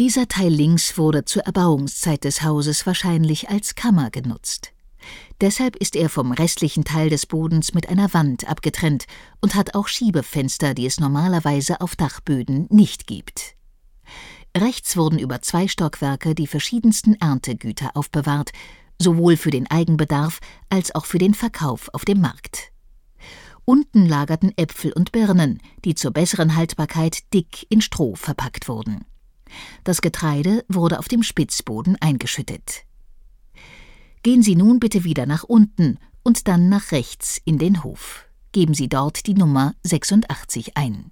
Dieser Teil links wurde zur Erbauungszeit des Hauses wahrscheinlich als Kammer genutzt. Deshalb ist er vom restlichen Teil des Bodens mit einer Wand abgetrennt und hat auch Schiebefenster, die es normalerweise auf Dachböden nicht gibt. Rechts wurden über zwei Stockwerke die verschiedensten Erntegüter aufbewahrt, sowohl für den Eigenbedarf als auch für den Verkauf auf dem Markt. Unten lagerten Äpfel und Birnen, die zur besseren Haltbarkeit dick in Stroh verpackt wurden. Das Getreide wurde auf dem Spitzboden eingeschüttet. Gehen Sie nun bitte wieder nach unten und dann nach rechts in den Hof. Geben Sie dort die Nummer 86 ein.